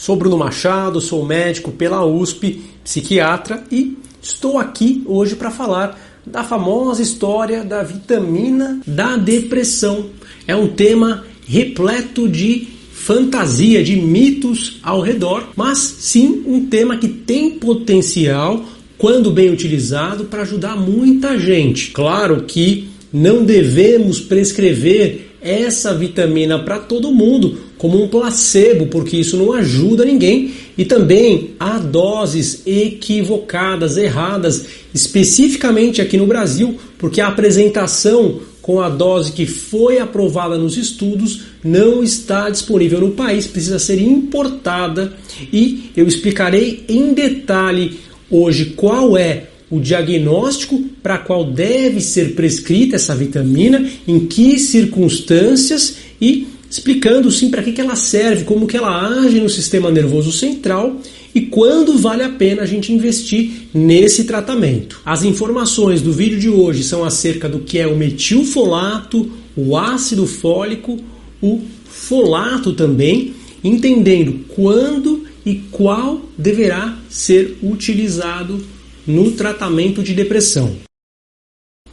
Sou Bruno Machado, sou médico pela USP, psiquiatra e estou aqui hoje para falar da famosa história da vitamina da depressão. É um tema repleto de fantasia, de mitos ao redor, mas sim um tema que tem potencial, quando bem utilizado, para ajudar muita gente. Claro que não devemos prescrever essa vitamina para todo mundo como um placebo, porque isso não ajuda ninguém. E também há doses equivocadas, erradas, especificamente aqui no Brasil, porque a apresentação com a dose que foi aprovada nos estudos não está disponível no país, precisa ser importada e eu explicarei em detalhe hoje qual é o diagnóstico para qual deve ser prescrita essa vitamina, em que circunstâncias e explicando sim para que, que ela serve, como que ela age no sistema nervoso central e quando vale a pena a gente investir nesse tratamento. As informações do vídeo de hoje são acerca do que é o metilfolato, o ácido fólico, o folato também, entendendo quando e qual deverá ser utilizado no tratamento de depressão.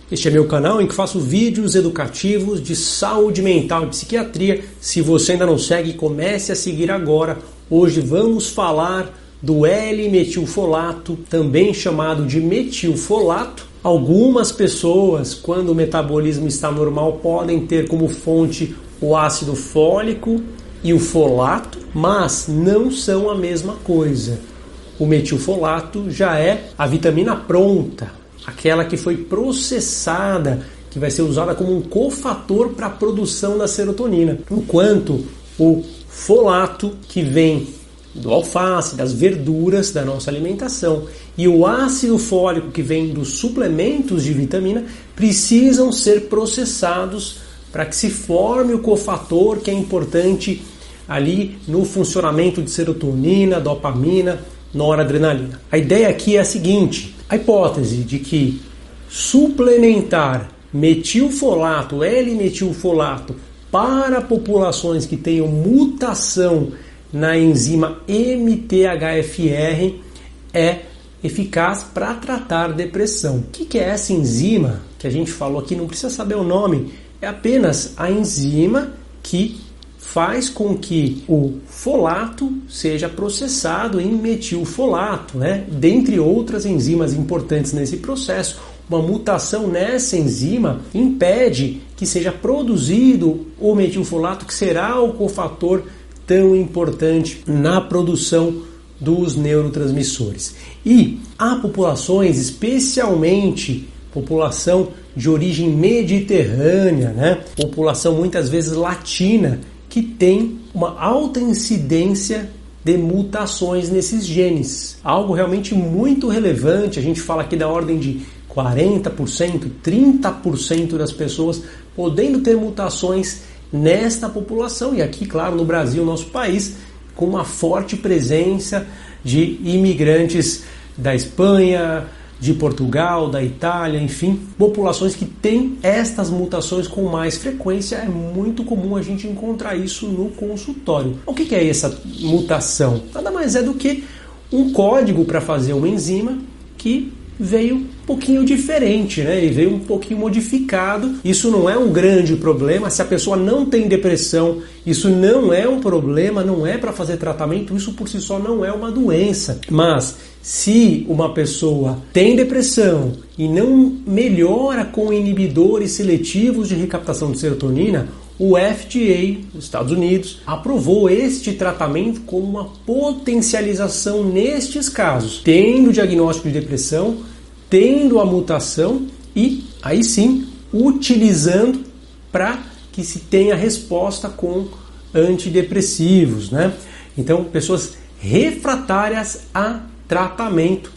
Este é meu canal em que faço vídeos educativos de saúde mental e psiquiatria. Se você ainda não segue, comece a seguir agora. Hoje vamos falar do L-metilfolato, também chamado de metilfolato. Algumas pessoas, quando o metabolismo está normal, podem ter como fonte o ácido fólico e o folato, mas não são a mesma coisa. O metilfolato já é a vitamina pronta, aquela que foi processada, que vai ser usada como um cofator para a produção da serotonina, enquanto o folato, que vem do alface, das verduras da nossa alimentação, e o ácido fólico, que vem dos suplementos de vitamina, precisam ser processados para que se forme o cofator que é importante ali no funcionamento de serotonina, dopamina, noradrenalina. A ideia aqui é a seguinte: a hipótese de que suplementar metilfolato, L-metilfolato, para populações que tenham mutação na enzima MTHFR é eficaz para tratar depressão. O que é essa enzima que a gente falou aqui? Não precisa saber o nome, é apenas a enzima que faz com que o folato seja processado em metilfolato, né? dentre outras enzimas importantes nesse processo. Uma mutação nessa enzima impede que seja produzido o metilfolato, que será o cofator tão importante na produção dos neurotransmissores. E há populações, especialmente população de origem mediterrânea, né? população muitas vezes latina, que tem uma alta incidência de mutações nesses genes. Algo realmente muito relevante, a gente fala aqui da ordem de 40%, 30% das pessoas podendo ter mutações nesta população. E aqui, claro, no Brasil, nosso país, com uma forte presença de imigrantes da Espanha, de Portugal, da Itália, enfim, populações que têm estas mutações com mais frequência, é muito comum a gente encontrar isso no consultório. O que é essa mutação? Nada mais é do que um código para fazer uma enzima que veio um pouquinho diferente, né? E veio um pouquinho modificado. Isso não é um grande problema. Se a pessoa não tem depressão, isso não é um problema, não é para fazer tratamento, isso por si só não é uma doença. Mas se uma pessoa tem depressão e não melhora com inibidores seletivos de recaptação de serotonina, o FDA dos Estados Unidos aprovou este tratamento como uma potencialização nestes casos, tendo o diagnóstico de depressão, tendo a mutação e aí sim utilizando para que se tenha resposta com antidepressivos, né? Então, pessoas refratárias a tratamento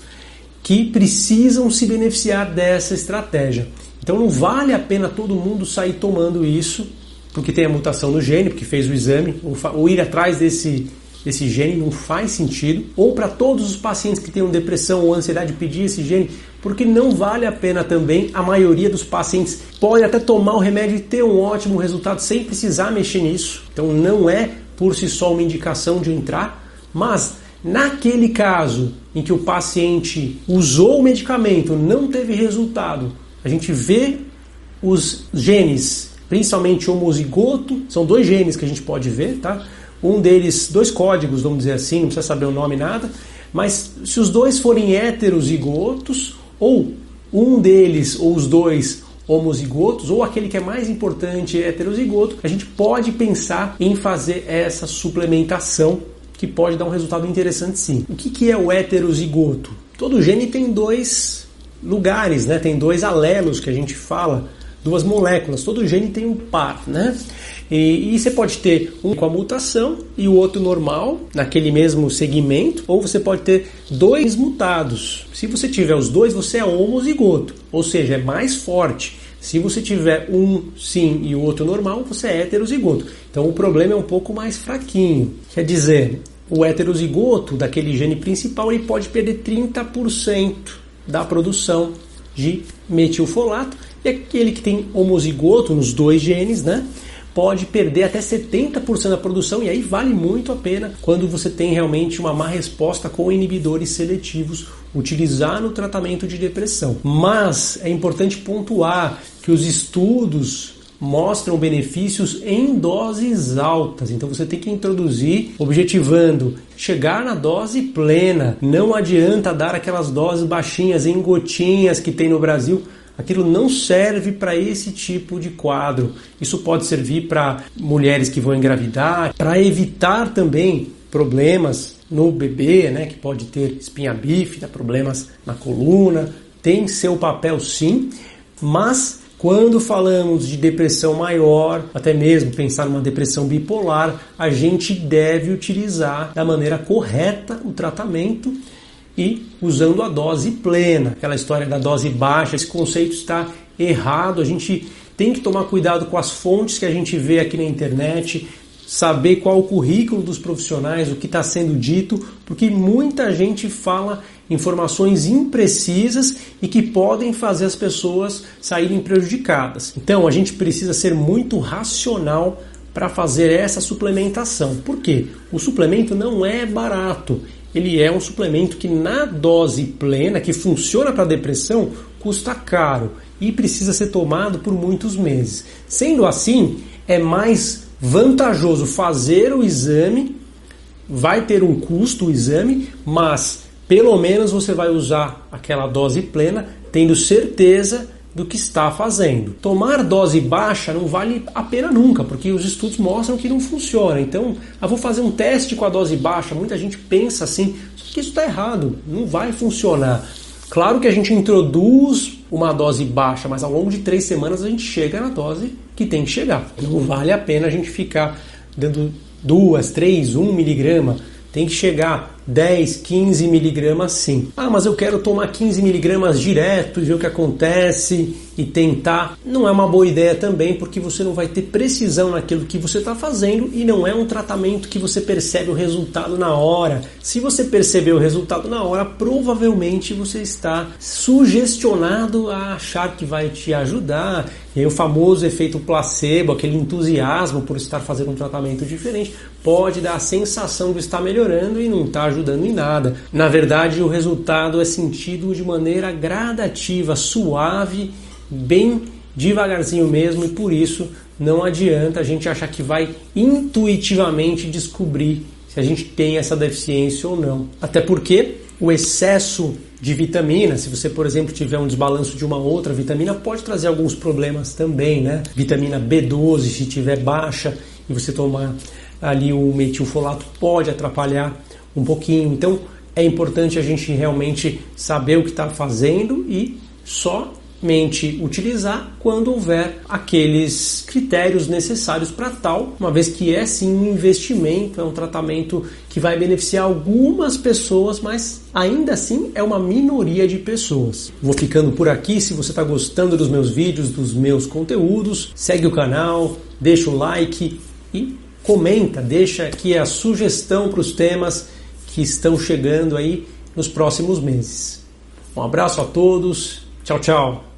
que precisam se beneficiar dessa estratégia. Então não vale a pena todo mundo sair tomando isso porque tem a mutação no gene, porque fez o exame, ou, ou ir atrás desse, desse gene não faz sentido, ou para todos os pacientes que tenham depressão ou ansiedade pedir esse gene, porque não vale a pena também. A maioria dos pacientes pode até tomar o remédio e ter um ótimo resultado sem precisar mexer nisso. Então não é por si só uma indicação de entrar Mas naquele caso em que o paciente usou o medicamento, não teve resultado, a gente vê os genes, principalmente homozigoto, são dois genes que a gente pode ver, tá? Um deles, dois códigos, vamos dizer assim, não precisa saber o nome nada, mas se os dois forem heterozigotos, ou um deles ou os dois homozigotos, ou aquele que é mais importante, heterozigoto, a gente pode pensar em fazer essa suplementação que pode dar um resultado interessante sim. O que, que é o heterozigoto? Todo gene tem dois lugares, né? tem dois alelos que a gente fala, duas moléculas. Todo gene tem um par, né? E, e, você pode ter um com a mutação e o outro normal, naquele mesmo segmento, ou você pode ter dois mutados. Se você tiver os dois, você é homozigoto, ou seja, é mais forte. Se você tiver um sim e o outro normal, você é heterozigoto. Então o problema é um pouco mais fraquinho. Quer dizer, o heterozigoto daquele gene principal ele pode perder 30% da produção de metilfolato e aquele que tem homozigoto nos dois genes, né? pode perder até 70% da produção, e aí vale muito a pena quando você tem realmente uma má resposta com inibidores seletivos utilizar no tratamento de depressão. Mas é importante pontuar que os estudos mostram benefícios em doses altas. Então você tem que introduzir objetivando chegar na dose plena. Não adianta dar aquelas doses baixinhas em gotinhas que tem no Brasil aquilo não serve para esse tipo de quadro. Isso pode servir para mulheres que vão engravidar, para evitar também problemas no bebê, né, que pode ter espinha bífida, problemas na coluna, tem seu papel sim, mas quando falamos de depressão maior, até mesmo pensar numa depressão bipolar, a gente deve utilizar da maneira correta o tratamento e usando a dose plena. Aquela história da dose baixa, esse conceito está errado. A gente tem que tomar cuidado com as fontes que a gente vê aqui na internet, saber qual o currículo dos profissionais, o que está sendo dito, porque muita gente fala informações imprecisas e que podem fazer as pessoas saírem prejudicadas. Então a gente precisa ser muito racional para fazer essa suplementação. Por quê? O suplemento não é barato ele é um suplemento que na dose plena, que funciona para depressão, custa caro e precisa ser tomado por muitos meses. Sendo assim, é mais vantajoso fazer o exame, vai ter um custo o exame, mas pelo menos você vai usar aquela dose plena, tendo certeza do que está fazendo. Tomar dose baixa não vale a pena nunca, porque os estudos mostram que não funciona. Então, eu vou fazer um teste com a dose baixa. Muita gente pensa assim, que isso está errado, não vai funcionar. Claro que a gente introduz uma dose baixa, mas ao longo de três semanas a gente chega na dose que tem que chegar. Não vale a pena a gente ficar dando duas, três, um miligrama. Tem que chegar 10, 15 miligramas sim. Ah, mas eu quero tomar 15 miligramas direto e ver o que acontece e tentar. Não é uma boa ideia também, porque você não vai ter precisão naquilo que você está fazendo e não é um tratamento que você percebe o resultado na hora. Se você perceber o resultado na hora, provavelmente você está sugestionado a achar que vai te ajudar. E aí o famoso efeito placebo, aquele entusiasmo por estar fazendo um tratamento diferente, pode dar a sensação de estar melhorando e não está ajudando ajudando em nada. Na verdade, o resultado é sentido de maneira gradativa, suave, bem devagarzinho mesmo, e por isso não adianta a gente achar que vai intuitivamente descobrir se a gente tem essa deficiência ou não. Até porque o excesso de vitamina, se você, por exemplo, tiver um desbalanço de uma outra vitamina, pode trazer alguns problemas também, né? Vitamina B12, se tiver baixa e você tomar ali o metilfolato, pode atrapalhar um pouquinho. Então é importante a gente realmente saber o que está fazendo e somente utilizar quando houver aqueles critérios necessários para tal, uma vez que é sim um investimento, é um tratamento que vai beneficiar algumas pessoas, mas ainda assim é uma minoria de pessoas. Vou ficando por aqui. Se você está gostando dos meus vídeos, dos meus conteúdos, segue o canal, deixa o like e comenta, deixa aqui a sugestão para os temas que estão chegando aí nos próximos meses. Um abraço a todos, tchau, tchau.